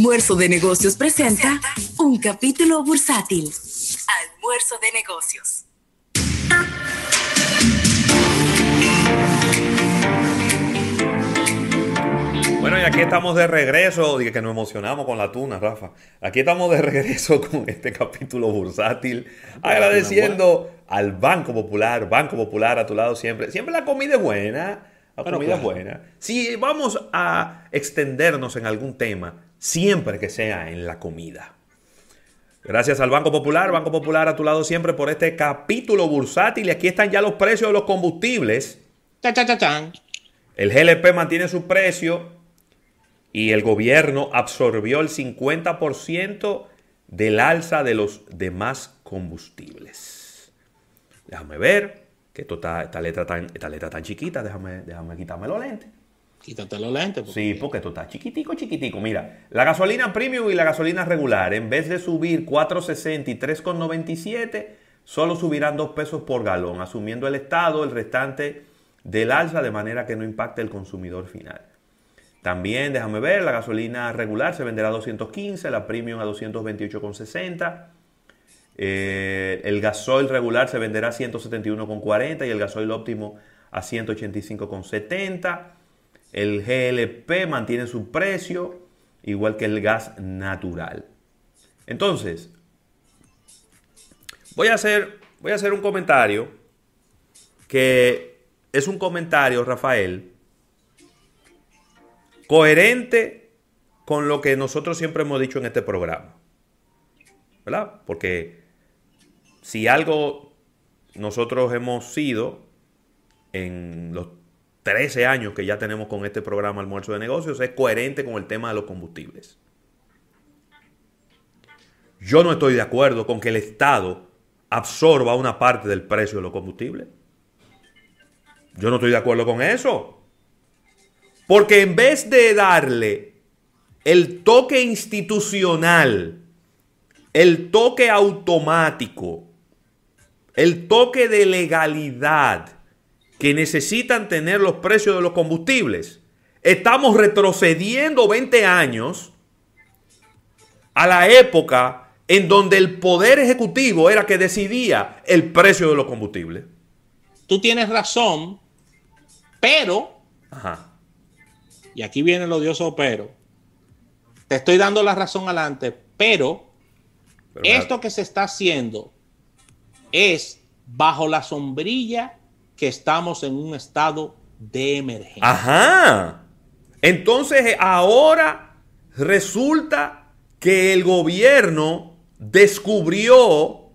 Almuerzo de Negocios presenta un capítulo bursátil. Almuerzo de Negocios. Bueno, y aquí estamos de regreso, dije que nos emocionamos con la tuna, Rafa. Aquí estamos de regreso con este capítulo bursátil, agradeciendo al Banco Popular, Banco Popular a tu lado siempre. Siempre la comida es buena, la comida es buena. Si vamos a extendernos en algún tema, siempre que sea en la comida. Gracias al Banco Popular, Banco Popular a tu lado siempre por este capítulo bursátil. Y aquí están ya los precios de los combustibles. El GLP mantiene su precio y el gobierno absorbió el 50% del alza de los demás combustibles. Déjame ver, que esta, letra tan, esta letra tan chiquita, déjame, déjame quitarme los lentes. Quítate los lentes. Sí, porque esto está chiquitico, chiquitico. Mira, la gasolina premium y la gasolina regular, en vez de subir 4.60 y 3.97, solo subirán 2 pesos por galón, asumiendo el Estado el restante del alza de manera que no impacte el consumidor final. También, déjame ver, la gasolina regular se venderá a 215, la premium a 228,60. Eh, el gasoil regular se venderá a 171,40 y el gasoil óptimo a 185,70. El GLP mantiene su precio, igual que el gas natural. Entonces, voy a hacer, voy a hacer un comentario que es un comentario, Rafael, coherente con lo que nosotros siempre hemos dicho en este programa. ¿Verdad? Porque si algo nosotros hemos sido en los 13 años que ya tenemos con este programa Almuerzo de Negocios, es coherente con el tema de los combustibles. Yo no estoy de acuerdo con que el Estado absorba una parte del precio de los combustibles. Yo no estoy de acuerdo con eso. Porque en vez de darle el toque institucional, el toque automático, el toque de legalidad que necesitan tener los precios de los combustibles, estamos retrocediendo 20 años a la época en donde el poder ejecutivo era que decidía el precio de los combustibles. Tú tienes razón, pero Ajá. y aquí viene el odioso pero, te estoy dando la razón adelante, pero, esto que se está haciendo es bajo la sombrilla que estamos en un estado de emergencia. Ajá. Entonces ahora resulta que el gobierno descubrió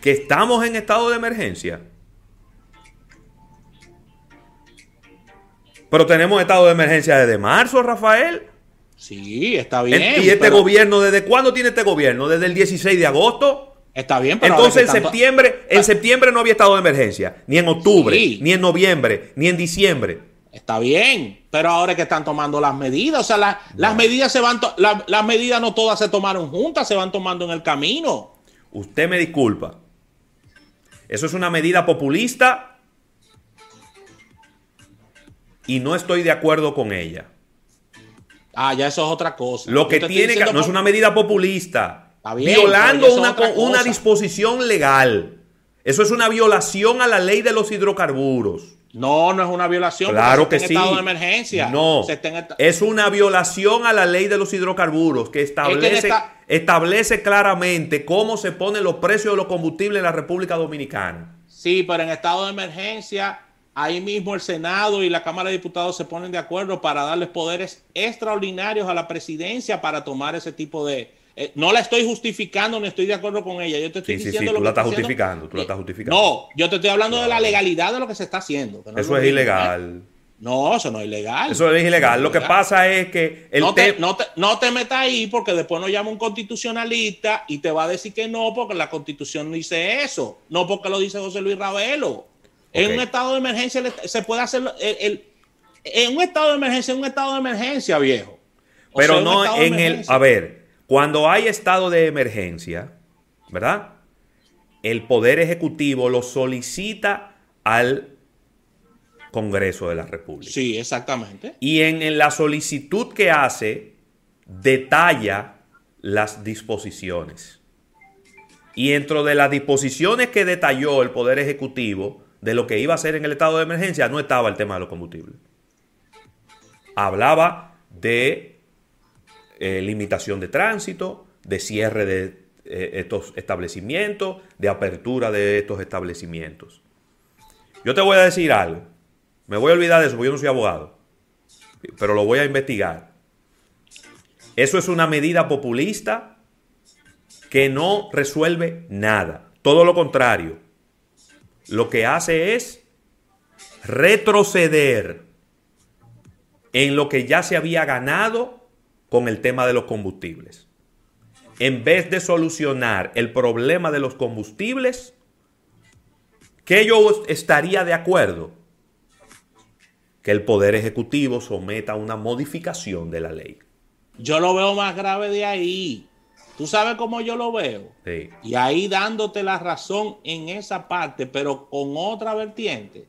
que estamos en estado de emergencia. Pero tenemos estado de emergencia desde marzo, Rafael. Sí, está bien. ¿Y este gobierno, desde cuándo tiene este gobierno? ¿Desde el 16 de agosto? Está bien, pero entonces en septiembre, en septiembre no había estado de emergencia, ni en octubre, ni en noviembre, ni en diciembre. Está bien, pero ahora es que están tomando las medidas, o sea, las medidas se van, las medidas no todas se tomaron juntas, se van tomando en el camino. Usted me disculpa. Eso es una medida populista y no estoy de acuerdo con ella. Ah, ya eso es otra cosa. Lo que tiene que, no es una medida populista. Violando una, una disposición legal. Eso es una violación a la ley de los hidrocarburos. No, no es una violación. Claro que sí. Estado de emergencia. No, es una violación a la ley de los hidrocarburos que establece, establece claramente cómo se ponen los precios de los combustibles en la República Dominicana. Sí, pero en estado de emergencia ahí mismo el Senado y la Cámara de Diputados se ponen de acuerdo para darles poderes extraordinarios a la presidencia para tomar ese tipo de... Eh, no la estoy justificando, no estoy de acuerdo con ella. Yo te estoy diciendo tú la estás justificando, tú la estás justificando. No, yo te estoy hablando de la legalidad de lo que se está haciendo. eso es ilegal. No, eso no es ilegal. Eso es ilegal. Lo que pasa es que el no, te, no, te, no te metas ahí porque después nos llama un constitucionalista y te va a decir que no porque la constitución no dice eso. No porque lo dice José Luis Ravelo. En un estado de emergencia se puede hacer el, en un estado de emergencia, en un estado de emergencia, viejo. Pero no en el, a ver, cuando hay estado de emergencia, ¿verdad? El poder ejecutivo lo solicita al Congreso de la República. Sí, exactamente. Y en, en la solicitud que hace detalla las disposiciones. Y dentro de las disposiciones que detalló el Poder Ejecutivo de lo que iba a hacer en el estado de emergencia, no estaba el tema de los combustibles. Hablaba de eh, limitación de tránsito, de cierre de eh, estos establecimientos, de apertura de estos establecimientos. Yo te voy a decir algo. Me voy a olvidar de eso porque yo no soy abogado. Pero lo voy a investigar. Eso es una medida populista que no resuelve nada. Todo lo contrario. Lo que hace es retroceder en lo que ya se había ganado con el tema de los combustibles. En vez de solucionar el problema de los combustibles, que yo estaría de acuerdo que el Poder Ejecutivo someta una modificación de la ley. Yo lo veo más grave de ahí. Tú sabes cómo yo lo veo. Sí. Y ahí dándote la razón en esa parte, pero con otra vertiente,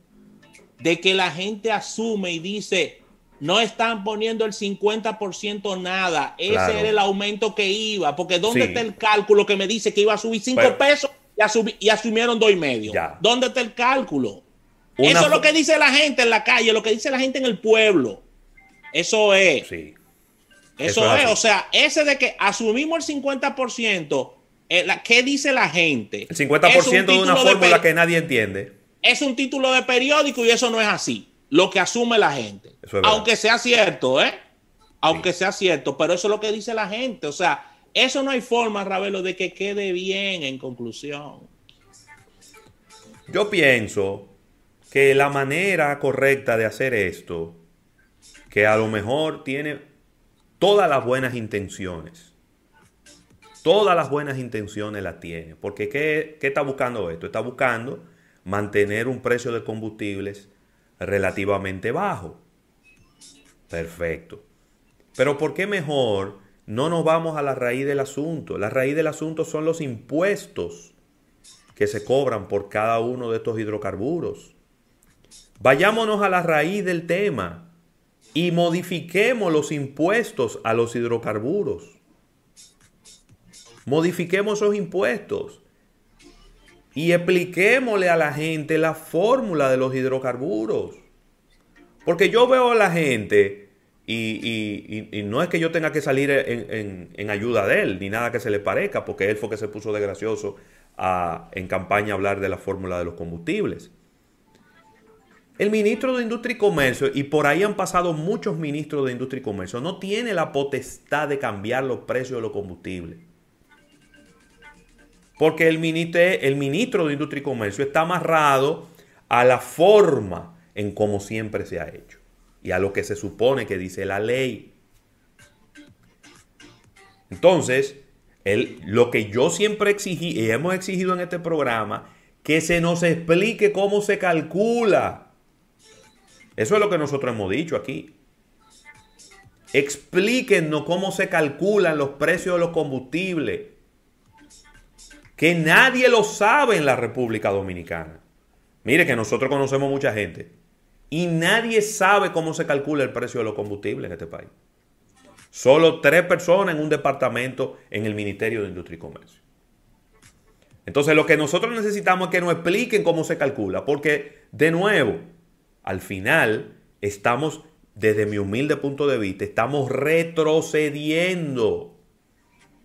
de que la gente asume y dice, no están poniendo el 50% nada, ese era el aumento que iba, porque ¿dónde está el cálculo que me dice que iba a subir 5 pesos y, asumieron dos y medio. ¿Dónde está el cálculo? Eso es lo que dice la gente en la calle, lo que dice la gente en el pueblo. Eso es. Sí. Eso, es, o sea, ese de que asumimos el 50%, eh, ¿qué dice la gente? El 50% de una fórmula que nadie entiende. Es un título de periódico y eso no es así. Lo que asume la gente. Aunque sea cierto, ¿eh? Aunque sea cierto, pero eso es lo que dice la gente. O sea, eso no hay forma, Ravelo, de que quede bien en conclusión. Yo pienso que la manera correcta de hacer esto, que a lo mejor tiene todas las buenas intenciones, todas las buenas intenciones las tiene, porque ¿qué, qué está buscando esto? Está buscando mantener un precio de combustibles relativamente bajo. Perfecto. Pero ¿por qué mejor no nos vamos a la raíz del asunto. La raíz del asunto son los impuestos que se cobran por cada uno de estos hidrocarburos. Vayámonos a la raíz del tema y modifiquemos los impuestos a los hidrocarburos. Modifiquemos esos impuestos y expliquémosle a la gente la fórmula de los hidrocarburos. Porque yo veo a la gente y, no es que yo tenga que salir en, ayuda de él, ni nada que se le parezca, porque él fue que se puso de gracioso en campaña a hablar de la fórmula de los combustibles. El ministro de Industria y Comercio, y por ahí han pasado muchos ministros de Industria y Comercio, no tiene la potestad de cambiar los precios de los combustibles. Porque el ministro, el ministro de Industria y Comercio está amarrado a la forma en como siempre se ha hecho y a lo que se supone que dice la ley. Entonces, lo que yo siempre exigí y hemos exigido en este programa, que se nos explique cómo se calcula. Eso es lo que nosotros hemos dicho aquí. Explíquenos cómo se calculan los precios de los combustibles. Que nadie lo sabe en la República Dominicana. Mire que nosotros conocemos mucha gente y nadie sabe cómo se calcula el precio de los combustibles en este país. Solo tres personas en un departamento en el Ministerio de Industria y Comercio. Entonces lo que nosotros necesitamos es que nos expliquen cómo se calcula, porque de nuevo, al final estamos, desde mi humilde punto de vista, estamos retrocediendo,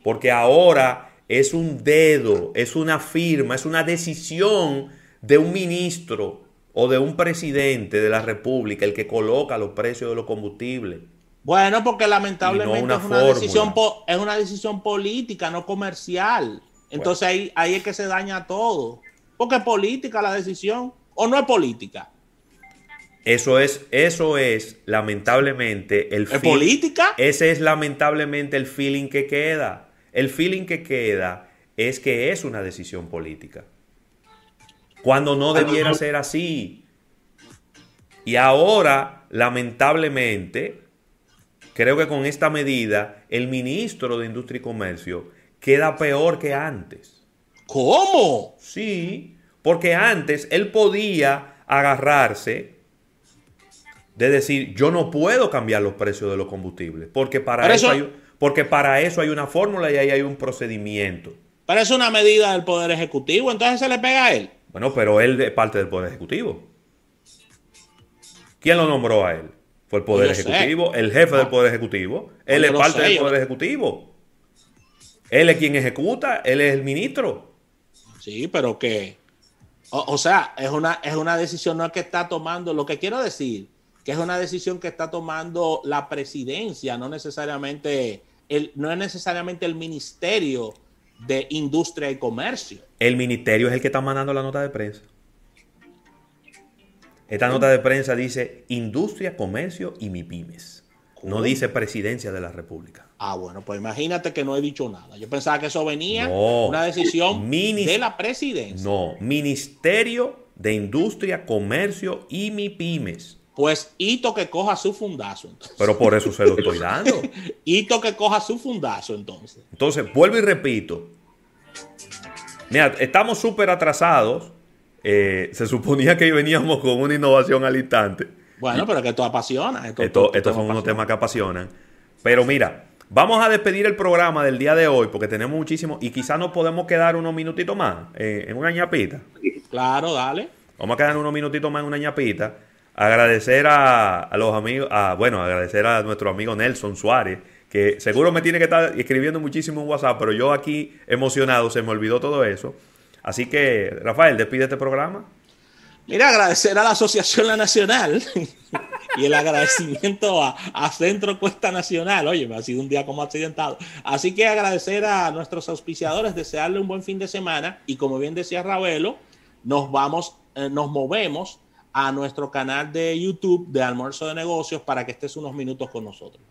porque ahora es un dedo, es una firma, es una decisión de un ministro o de un presidente de la República el que coloca los precios de los combustibles. Bueno, porque lamentablemente es, una decisión es una decisión política, no comercial. Entonces ahí, ahí es que se daña todo. Porque es política la decisión o no es política. Eso es, eso es lamentablemente el ¿Es política? Ese es lamentablemente el feeling que queda. El feeling que queda es que es una decisión política cuando no debiera ser así. Y ahora, lamentablemente, creo que con esta medida, el ministro de Industria y Comercio queda peor que antes. ¿Cómo? Sí, porque antes él podía agarrarse de decir, yo no puedo cambiar los precios de los combustibles, porque para, eso, hay, porque para eso hay una fórmula y ahí hay un procedimiento. Pero es una medida del Poder Ejecutivo, entonces se le pega a él. Bueno, pero él es parte del Poder Ejecutivo. ¿Quién lo nombró a él? Fue el Poder Ejecutivo, el jefe del Poder Ejecutivo. Él es parte del Poder Ejecutivo. Él es quien ejecuta, él es el ministro. Sí, pero que, o, sea, es una, es una decisión no es que está tomando, lo que quiero decir, que es una decisión que está tomando la presidencia, no necesariamente, el, no es necesariamente el ministerio de Industria y Comercio. El ministerio es el que está mandando la nota de prensa. Esta nota de prensa dice Industria, Comercio y MIPIMES. No dice Presidencia de la República. Ah, bueno, pues imagínate que no he dicho nada. Yo pensaba que eso venía una decisión de la presidencia. No, Ministerio de Industria, Comercio y MIPIMES. Pues hito que coja su fundazo. Entonces. Pero por eso se lo estoy dando. hito que coja su fundazo entonces. Entonces, vuelvo y repito. Mira, estamos súper atrasados. Eh, se suponía que veníamos con una innovación al instante. Bueno, pero que esto apasiona. Esto, estos son unos temas que apasionan. Pero mira, vamos a despedir el programa del día de hoy porque tenemos muchísimo y quizás nos podemos quedar unos minutitos más eh, en una ñapita. Claro, dale. Vamos a quedar unos minutitos más en una ñapita. Agradecer a, los amigos, a, bueno, agradecer a nuestro amigo Nelson Suárez, que seguro me tiene que estar escribiendo muchísimo en WhatsApp, pero yo aquí emocionado, se me olvidó todo eso. Así que, Rafael, despide este programa. Mira, agradecer a la Asociación La Nacional y el agradecimiento a, Centro Cuesta Nacional. Oye, me ha sido un día como accidentado. Así que agradecer a nuestros auspiciadores, desearle un buen fin de semana y como bien decía Ravelo, nos vamos, eh, nos movemos a nuestro canal de YouTube de Almuerzo de Negocios para que estés unos minutos con nosotros.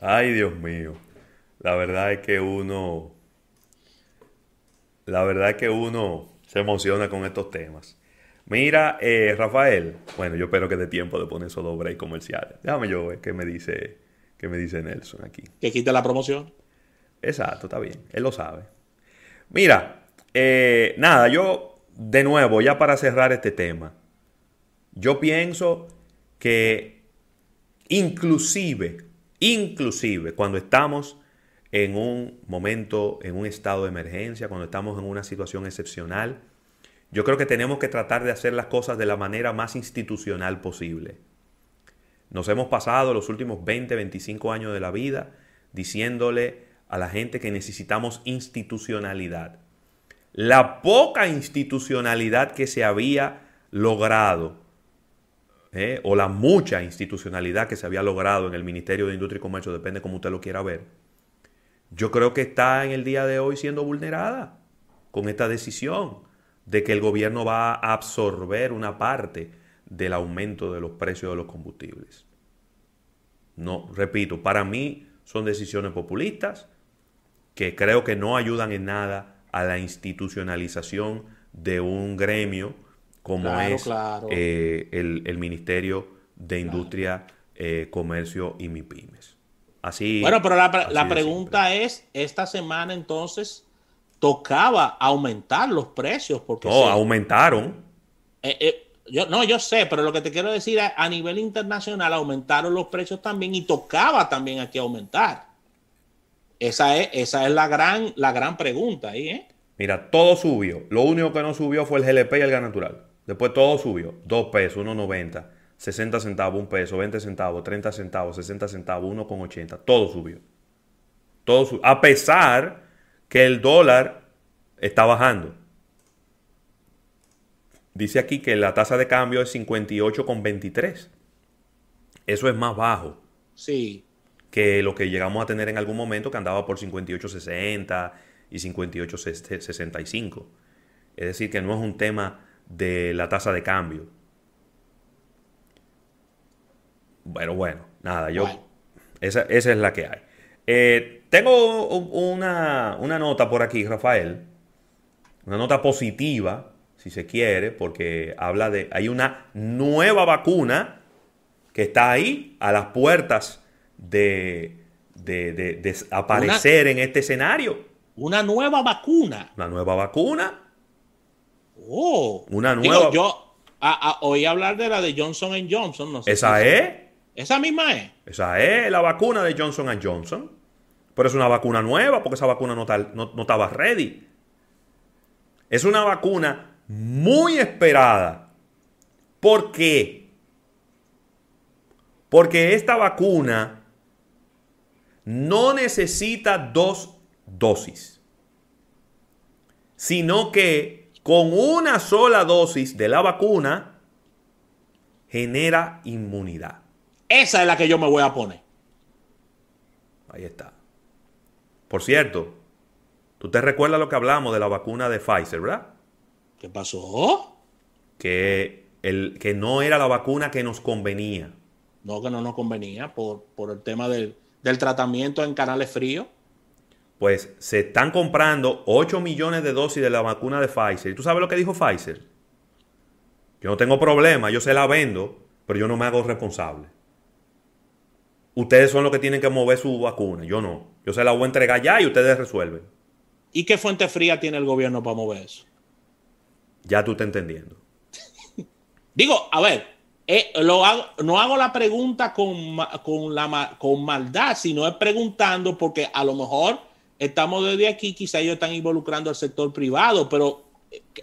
Ay, Dios mío. La verdad es que uno. La verdad es que uno se emociona con estos temas. Mira, eh, Rafael. Bueno, yo espero que dé tiempo de poner esos dos breaks comerciales. Déjame yo ver qué me dice, qué me dice Nelson aquí. Que quite la promoción. Exacto, está bien. Él lo sabe. Mira, eh, nada, yo de nuevo, ya para cerrar este tema, yo pienso que inclusive, inclusive cuando estamos en un momento, en un estado de emergencia, cuando estamos en una situación excepcional, yo creo que tenemos que tratar de hacer las cosas de la manera más institucional posible. Nos hemos pasado los últimos 20, 25 años de la vida diciéndole a la gente que necesitamos institucionalidad. La poca institucionalidad que se había logrado, ¿eh? o la mucha institucionalidad que se había logrado en el Ministerio de Industria y Comercio, depende como usted lo quiera ver, yo creo que está en el día de hoy siendo vulnerada con esta decisión de que el gobierno va a absorber una parte del aumento de los precios de los combustibles. No, repito, para mí son decisiones populistas, que creo que no ayudan en nada a la institucionalización de un gremio como es eh, el, Ministerio de Industria, eh, Comercio y MIPIMES. Así. Bueno, pero la, pregunta es: esta semana entonces tocaba aumentar los precios. Porque no, aumentaron. Eh, yo, no, yo sé, pero lo que te quiero decir es, a nivel internacional aumentaron los precios también y tocaba también aquí aumentar. Esa es, esa es la, gran, la gran pregunta ahí, ¿eh? Mira, todo subió. Lo único que no subió fue el GLP y el gas natural. Después todo subió. 2 pesos, 1.90, 60 centavos, 1 peso, 20 centavos, 30 centavos, 60 centavos, 1.80. Todo subió. Todo subió. A pesar que el dólar está bajando. Dice aquí que la tasa de cambio es 58,23. Eso es más bajo. Sí que lo que llegamos a tener en algún momento que andaba por 58.60 y 58.65. Es decir, que no es un tema de la tasa de cambio. Bueno, bueno, nada, yo... Esa, es la que hay. Eh, tengo una, una nota por aquí, Rafael. Una nota positiva, si se quiere, porque habla de... Hay una nueva vacuna que está ahí, a las puertas de, de, aparecer en este escenario. Una nueva vacuna. Una nueva vacuna. Oh. Una nueva. yo, oí hablar de la de Johnson Johnson. No sé ¿Esa es? Esa misma es. Esa es la vacuna de Johnson Johnson. Pero es una vacuna nueva porque esa vacuna no, no, no estaba ready. Es una vacuna muy esperada. ¿Por qué? Porque esta vacuna no necesita dos dosis, sino que con una sola dosis de la vacuna genera inmunidad. Esa es la que yo me voy a poner. Ahí está. Por cierto, tú te recuerdas lo que hablamos de la vacuna de Pfizer, ¿verdad? ¿Qué pasó? Que, el, que no era la vacuna que nos convenía. No, que no nos convenía por, por el tema del, del tratamiento en canales fríos? Pues se están comprando 8 millones de dosis de la vacuna de Pfizer. ¿Y tú sabes lo que dijo Pfizer? Yo no tengo problema, yo se la vendo, pero yo no me hago responsable. Ustedes son los que tienen que mover su vacuna, yo no. Yo se la voy a entregar ya y ustedes resuelven. ¿Y qué fuente fría tiene el gobierno para mover eso? Ya tú estás entendiendo. Digo, a ver, eh, lo hago, no hago la pregunta con, con, la, con maldad, sino es preguntando porque a lo mejor estamos desde aquí, quizá ellos están involucrando al sector privado, pero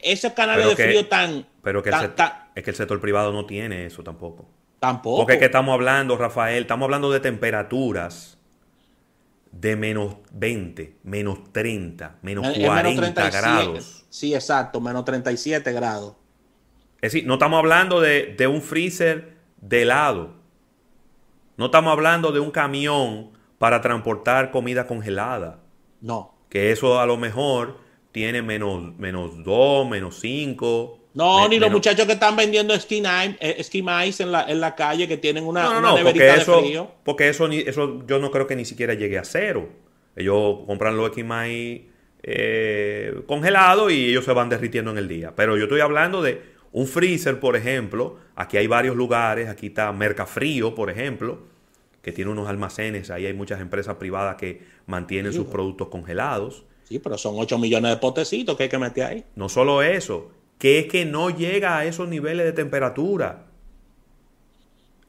ese canal de frío tan... Pero que es que el sector privado no tiene eso tampoco. Tampoco. Porque es que estamos hablando, Rafael, estamos hablando de temperaturas de menos 20, menos 30, menos 40 grados. Sí, exacto, menos 37 grados. Es decir, no estamos hablando de, un freezer de helado. No estamos hablando de un camión para transportar comida congelada. No. Que eso a lo mejor tiene menos, menos 2, menos 5. No, ni los muchachos que están vendiendo esquimais en la, en la calle que tienen una, no, no, porque eso, Porque eso, eso yo no creo que ni siquiera llegue a cero. Ellos compran los esquimais eh, congelados y ellos se van derritiendo en el día. Pero yo estoy hablando de un freezer, por ejemplo, aquí hay varios lugares, aquí está Mercafrío, por ejemplo, que tiene unos almacenes, ahí hay muchas empresas privadas que mantienen sus productos congelados. Sí, pero son 8 millones de potecitos que hay que meter ahí. No solo eso, que es que no llega a esos niveles de temperatura.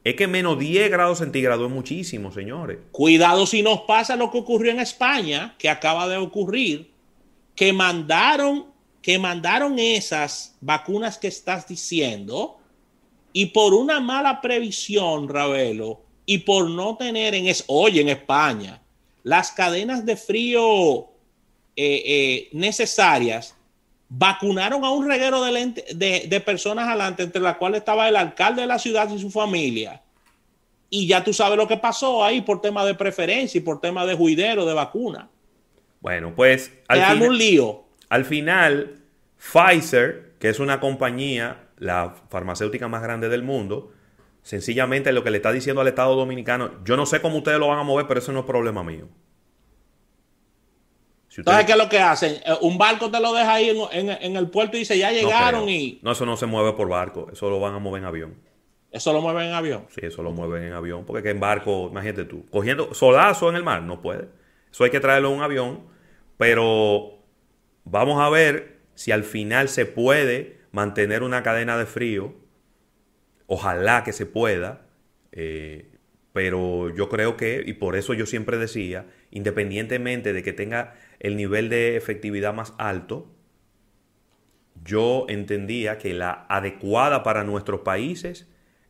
Es que menos 10 grados centígrados es muchísimo, señores. Cuidado si nos pasa lo que ocurrió en España, que acaba de ocurrir, que mandaron que mandaron esas vacunas que estás diciendo y por una mala previsión, Ravelo, y por no tener en es hoy en España las cadenas de frío eh, eh, necesarias, vacunaron a un reguero de, de, personas adelante, entre las cuales estaba el alcalde de la ciudad y su familia. Y ya tú sabes lo que pasó ahí por tema de preferencia y por tema de juidero de vacuna. Bueno, pues... Al un lío. Al final, Pfizer, que es una compañía, la farmacéutica más grande del mundo, sencillamente lo que le está diciendo al Estado Dominicano, yo no sé cómo ustedes lo van a mover, pero eso no es problema mío. ¿Sabes qué es lo que hacen? Eh, un barco te lo deja ahí en, el puerto y dice, ya llegaron y... No, eso no se mueve por barco, eso lo van a mover en avión. ¿Eso lo mueven en avión? Sí, eso lo mueven en avión, porque que en barco, imagínate tú, cogiendo solazo en el mar, no puede. Eso hay que traerlo en un avión, pero Vamos a ver si al final se puede mantener una cadena de frío. Ojalá que se pueda. Eh, pero yo creo que, y por eso yo siempre decía, independientemente de que tenga el nivel de efectividad más alto, yo entendía que la adecuada para nuestros países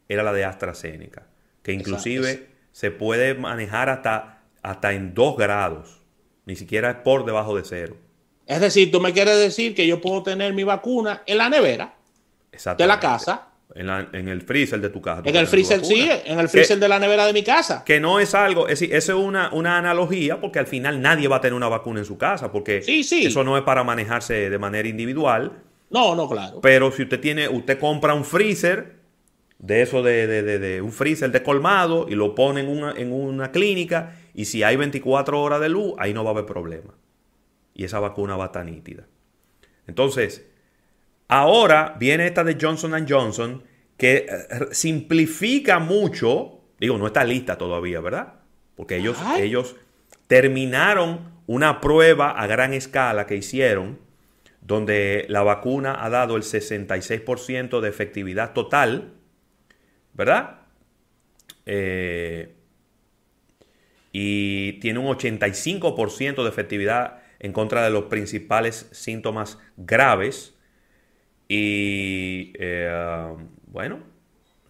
era la de AstraZeneca, que inclusive se puede manejar hasta, hasta en 2 grados, ni siquiera es por debajo de cero. Es decir, tú me quieres decir que yo puedo tener mi vacuna en la nevera de la casa. En, el freezer de tu casa. En el freezer, sí, en el freezer de la nevera de mi casa. Que no es algo, es decir, eso es una, una analogía porque al final nadie va a tener una vacuna en su casa porque sí, sí. eso no es para manejarse de manera individual. No, no, claro. Pero si usted tiene, usted compra un freezer de eso de, de, un freezer de colmado y lo pone en una, en una clínica y si hay 24 horas de luz, ahí no va a haber problema y esa vacuna va a estar nítida. Entonces, ahora viene esta de Johnson Johnson que eh, simplifica mucho, digo, no está lista todavía, ¿verdad? Porque ellos, ellos terminaron una prueba a gran escala que hicieron donde la vacuna ha dado el 66% de efectividad total, ¿verdad? Eh, y tiene un 85% de efectividad en contra de los principales síntomas graves. Y eh, bueno,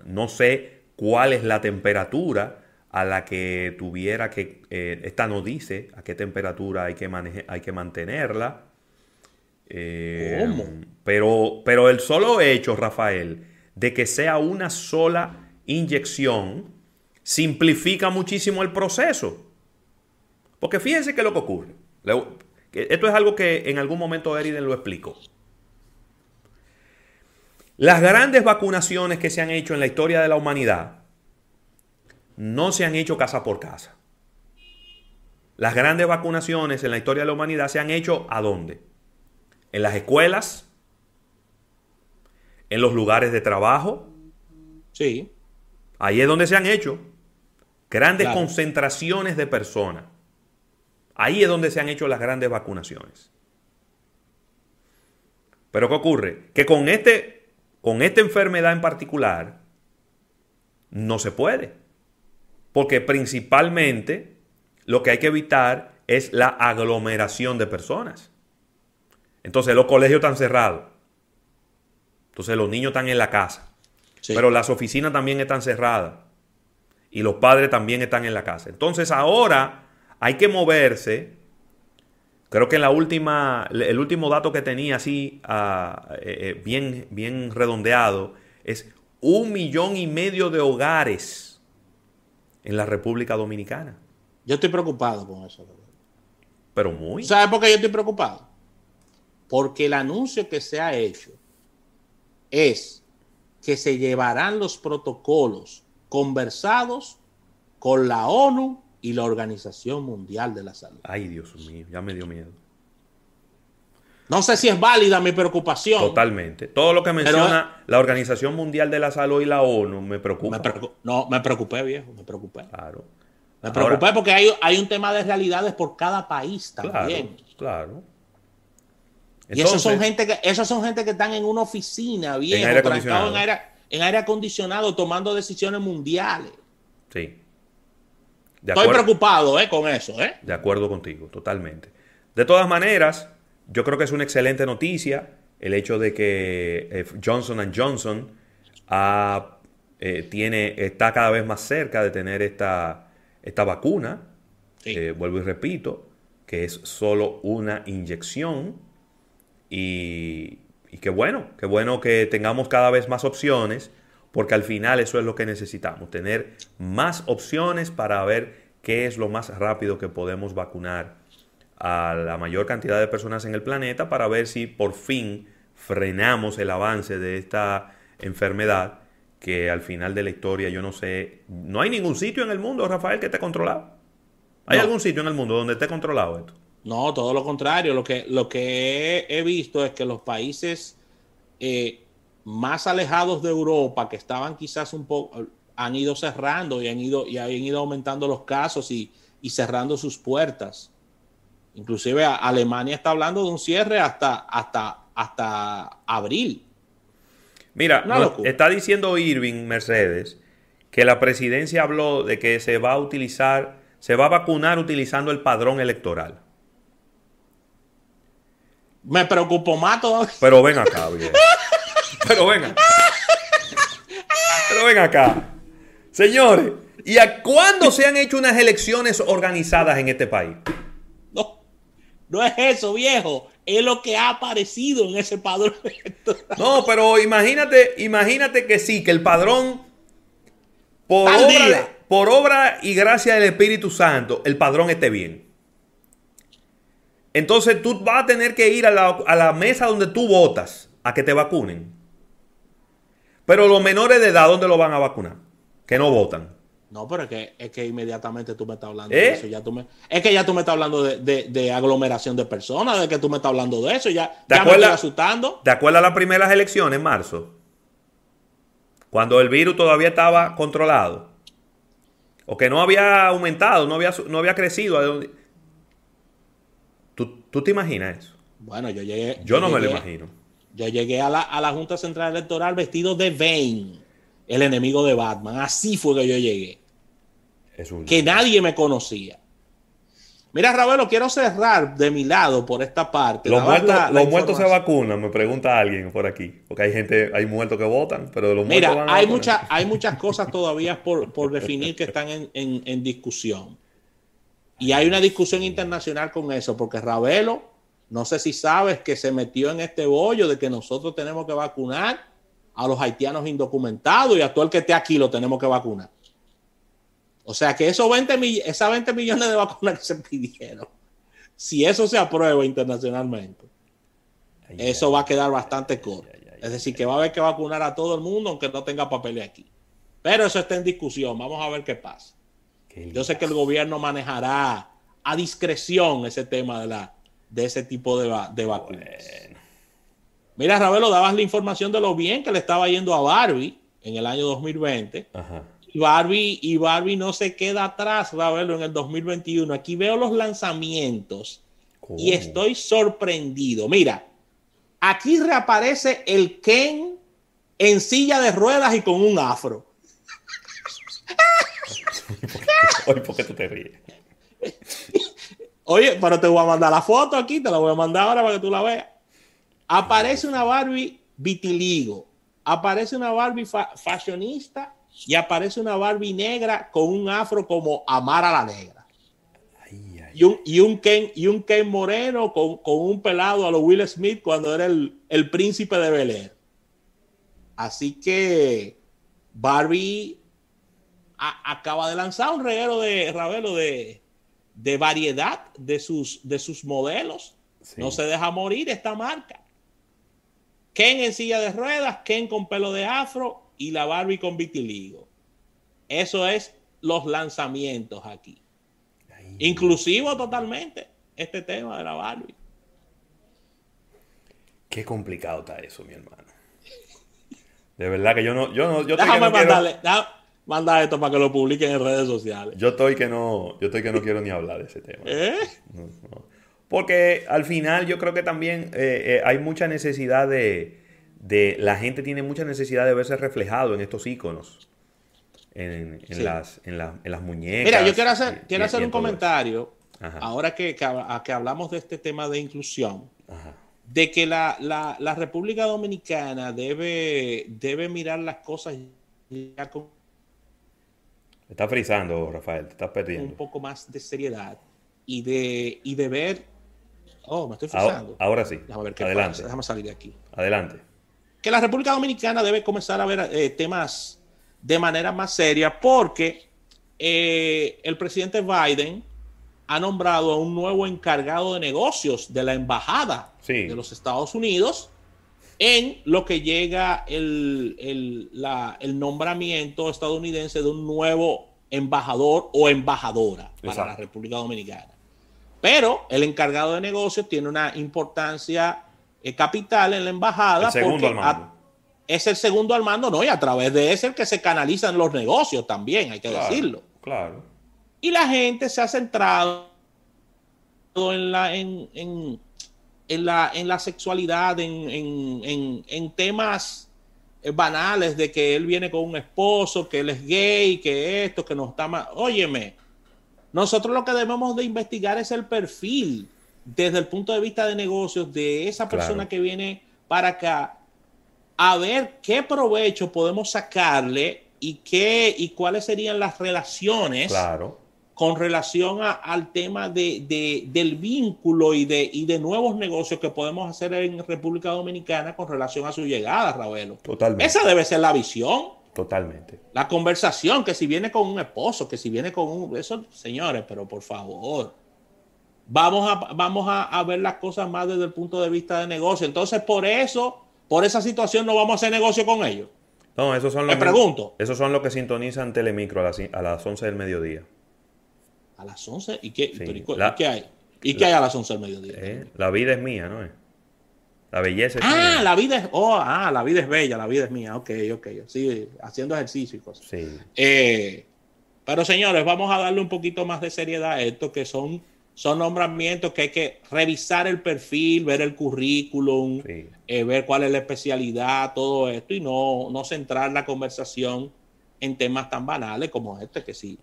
no sé cuál es la temperatura a la que tuviera que, eh, esta no dice a qué temperatura hay que, hay que mantenerla. Eh, pero, pero el solo hecho, Rafael, de que sea una sola inyección, simplifica muchísimo el proceso. Porque fíjense qué es lo que ocurre. Esto es algo que en algún momento Eriden lo explicó. Las grandes vacunaciones que se han hecho en la historia de la humanidad no se han hecho casa por casa. Las grandes vacunaciones en la historia de la humanidad se han hecho ¿a dónde? En las escuelas, en los lugares de trabajo. Sí. Ahí es donde se han hecho grandes concentraciones de personas. Ahí es donde se han hecho las grandes vacunaciones. Pero ¿qué ocurre? Que con, este, con esta enfermedad en particular no se puede. Porque principalmente lo que hay que evitar es la aglomeración de personas. Entonces los colegios están cerrados. Entonces los niños están en la casa. Pero las oficinas también están cerradas. Y los padres también están en la casa. Entonces ahora hay que moverse. Creo que en la última, el último dato que tenía así ah, eh, eh, bien, bien redondeado es un millón y medio de hogares en la República Dominicana. Yo estoy preocupado con eso. Pero muy. ¿Sabes por qué yo estoy preocupado? Porque el anuncio que se ha hecho es que se llevarán los protocolos conversados con la ONU y la Organización Mundial de la Salud. Ay, Dios mío, ya me dio miedo. No sé si es válida mi preocupación. Totalmente. Todo lo que menciona la Organización Mundial de la Salud y la ONU me preocupa. no, me preocupé, viejo, me preocupé. Claro. Me preocupé porque hay, hay, un tema de realidades por cada país también. Claro. y esos son gente que, esos son gente que están en una oficina, viejo, en en aire, en aire acondicionado, tomando decisiones mundiales. Sí. Estoy preocupado eh, con eso. Eh. De acuerdo contigo, totalmente. De todas maneras, yo creo que es una excelente noticia el hecho de que eh, Johnson Johnson eh, tiene, está cada vez más cerca de tener esta, esta vacuna. vuelvo y repito, que es solo una inyección. Y, y qué bueno, qué bueno que tengamos cada vez más opciones porque al final eso es lo que necesitamos, tener más opciones para ver qué es lo más rápido que podemos vacunar a la mayor cantidad de personas en el planeta para ver si por fin frenamos el avance de esta enfermedad que al final de la historia yo no sé, no hay ningún sitio en el mundo, Rafael, que esté controlado. ¿Hay algún sitio en el mundo donde esté controlado esto? No, todo lo contrario. Lo que, lo que he, visto es que los países eh, más alejados de Europa, que estaban quizás un poco, han ido cerrando y han ido, y han ido aumentando los casos y, cerrando sus puertas. Inclusive Alemania está hablando de un cierre hasta, hasta, hasta abril. Mira, está diciendo Irving Mercedes que la presidencia habló de que se va a utilizar, se va a vacunar utilizando el padrón electoral. Me preocupo más. Pero ven acá, bien. Pero venga. Pero ven acá. Señores, ¿y a cuándo se han hecho unas elecciones organizadas en este país? No, no es eso, viejo. Es lo que ha aparecido en ese padrón. No, pero imagínate, imagínate que sí, que el padrón, por obra, por obra y gracia del Espíritu Santo, el padrón esté bien. Entonces tú vas a tener que ir a la, a la mesa donde tú votas a que te vacunen. Pero los menores de edad, ¿dónde lo van a vacunar? Que no votan. No, pero es que, es que inmediatamente tú me estás hablando de ¿Eh? eso. Ya tú me, es que ya tú me estás hablando de, aglomeración de personas, de que tú me estás hablando de eso. Ya, ¿Te ya me estoy asustando. ¿Te acuerdas las primeras elecciones en marzo? Cuando el virus todavía estaba controlado. O que no había aumentado, no había, no había crecido. ¿Tú, ¿Tú te imaginas eso? Bueno, yo llegué. Yo, no me lo imagino. Yo llegué a la, a la Junta Central Electoral vestido de Bane, el enemigo de Batman. Así fue que yo llegué. Que nadie me conocía. Mira, Ravelo, quiero cerrar de mi lado por esta parte. Los, muertos, se vacunan, me pregunta alguien por aquí. Porque hay gente, hay muertos que votan, pero los Mira, muertos hay, mucha, hay muchas cosas todavía por, por definir que están en, en, discusión. Y hay una discusión internacional con eso, porque Ravelo, no sé si sabes que se metió en este bollo de que nosotros tenemos que vacunar a los haitianos indocumentados y a todo el que esté aquí lo tenemos que vacunar. O sea que esos 20, esas 20 millones de vacunas que se pidieron, si eso se aprueba internacionalmente, eso va a quedar bastante corto. es decir, que va a haber que vacunar a todo el mundo aunque no tenga papeles aquí. Pero eso está en discusión. Vamos a ver qué pasa. Yo sé que el gobierno manejará a discreción ese tema de, la, de ese tipo de, de vacunas. Mira, Ravelo, dabas la información de lo bien que le estaba yendo a Barbie en el año 2020. Ajá. Barbie, y Barbie no se queda atrás, verlo en el 2021. Aquí veo los lanzamientos y estoy sorprendido. Mira, aquí reaparece el Ken en silla de ruedas y con un afro. Oye, ¿por qué tú te ríes? Oye, pero te voy a mandar la foto aquí, te la voy a mandar ahora para que tú la veas. Aparece una Barbie vitiligo, aparece una Barbie fashionista y aparece una Barbie negra con un afro como Amar a la Negra. Y, un, y, un Ken, y un Ken moreno con, un pelado a lo Will Smith cuando era el, príncipe de Bel Air. Así que Barbie acaba de lanzar un reguero de Ravelo de, variedad de sus, de sus modelos. No se deja morir esta marca. Ken en silla de ruedas, Ken con pelo de afro y la Barbie con vitiligo. Eso es los lanzamientos aquí. Inclusivo totalmente este tema de la Barbie. Qué complicado está eso, mi hermano. De verdad que yo no, yo no, yo déjame mandarle, mandar esto para que lo publiquen en redes sociales. Yo estoy que no, yo estoy que no quiero ni hablar de ese tema. ¿Eh? Porque al final yo creo que también eh, eh, hay mucha necesidad de, de la gente tiene mucha necesidad de verse reflejado en estos iconos. En, las, en, las muñecas. Mira, yo quiero hacer, quiero hacer un comentario, ahora que, que, hablamos de este tema de inclusión, de que la, la, República Dominicana debe, debe mirar las cosas ya con... está frizando, Rafael, te estás perdiendo. Un poco más de seriedad y de, y de ver... Oh, me estoy frizando. Ahora, sí. Déjame ver qué Adelante. Déjame salir de aquí. Adelante que la República Dominicana debe comenzar a ver eh, temas de manera más seria porque eh, el presidente Biden ha nombrado a un nuevo encargado de negocios de la embajada de los Estados Unidos en lo que llega el, el, nombramiento estadounidense de un nuevo embajador o embajadora para la República Dominicana. Pero el encargado de negocios tiene una importancia eh, capital en la embajada. segundo al mando. es el segundo al mando, ¿no? Y a través de ese el que se canalizan los negocios también, hay que decirlo. Claro. Y la gente se ha centrado en la, en, en, en la, en la sexualidad, en, en temas eh, banales de que él viene con un esposo, que él es gay, que esto, que no está mal. Óyeme, nosotros lo que debemos de investigar es el perfil desde el punto de vista de negocios de esa persona que viene para acá a ver qué provecho podemos sacarle y qué y cuáles serían las relaciones con relación al tema de, del vínculo y de, y de nuevos negocios que podemos hacer en República Dominicana con relación a su llegada, Ravelo. Totalmente. Esa debe ser la visión. Totalmente. La conversación, que si viene con un esposo, que si viene con un... Eso, señores, pero por favor vamos a, vamos a, ver las cosas más desde el punto de vista de negocio. Entonces, por eso, por esa situación, no vamos a hacer negocio con ellos. No, esos son los. Me pregunto. Esos son los que sintonizan Telemicro a las, a las 11 del mediodía. ¿A las 11? ¿Y qué, qué hay? ¿Y qué hay a las 11 del mediodía? Eh, la vida es mía, ¿no? La belleza es ah, la vida es. Oh, ah, la vida es bella, la vida es mía. Ok, ok. Sí, haciendo ejercicio y cosas. Sí. Eh, pero señores, vamos a darle un poquito más de seriedad a esto, que son son nombramientos que hay que revisar el perfil, ver el currículum, eh, ver cuál es la especialidad, todo esto, y no, no centrar la conversación en temas tan banales como este, que sí.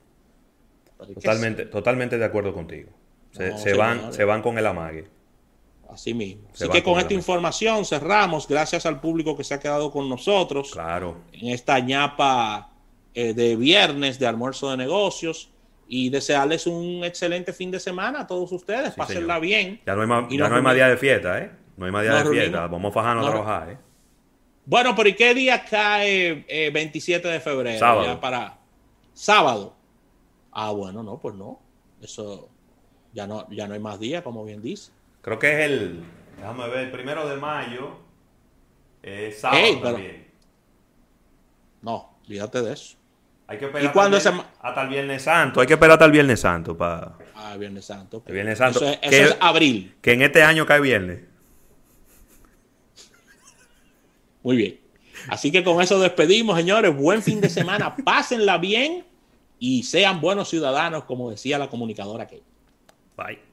Totalmente, totalmente de acuerdo contigo. Se, van, se van con el amague. Así mismo. Así que con, esta información cerramos. Gracias al público que se ha quedado con nosotros. Claro. En esta ñapa eh, de viernes de almuerzo de negocios y desearles un excelente fin de semana a todos ustedes. Pásenla bien. Ya no hay más, ya no hay más día de fiesta, ¿eh? No hay más día de fiesta. Vamos a a trabajar, ¿eh? Bueno, pero ¿y qué día cae 27 eh, de febrero? Sábado. para sábado. Ah, bueno, no, pues no. Eso ya no, ya no hay más días, como bien dice. Creo que es el, déjame ver, el primero de mayo. Es sábado también. No, fíjate de eso. Hay que esperar hasta, el Viernes Santo. Hay que esperar hasta el Viernes Santo para. Ah, Viernes Santo. El Viernes Santo. Eso, es, abril. Que en este año cae viernes. Muy bien. Así que con eso despedimos, señores. Buen fin de semana. Pásenla bien y sean buenos ciudadanos, como decía la comunicadora que. Bye.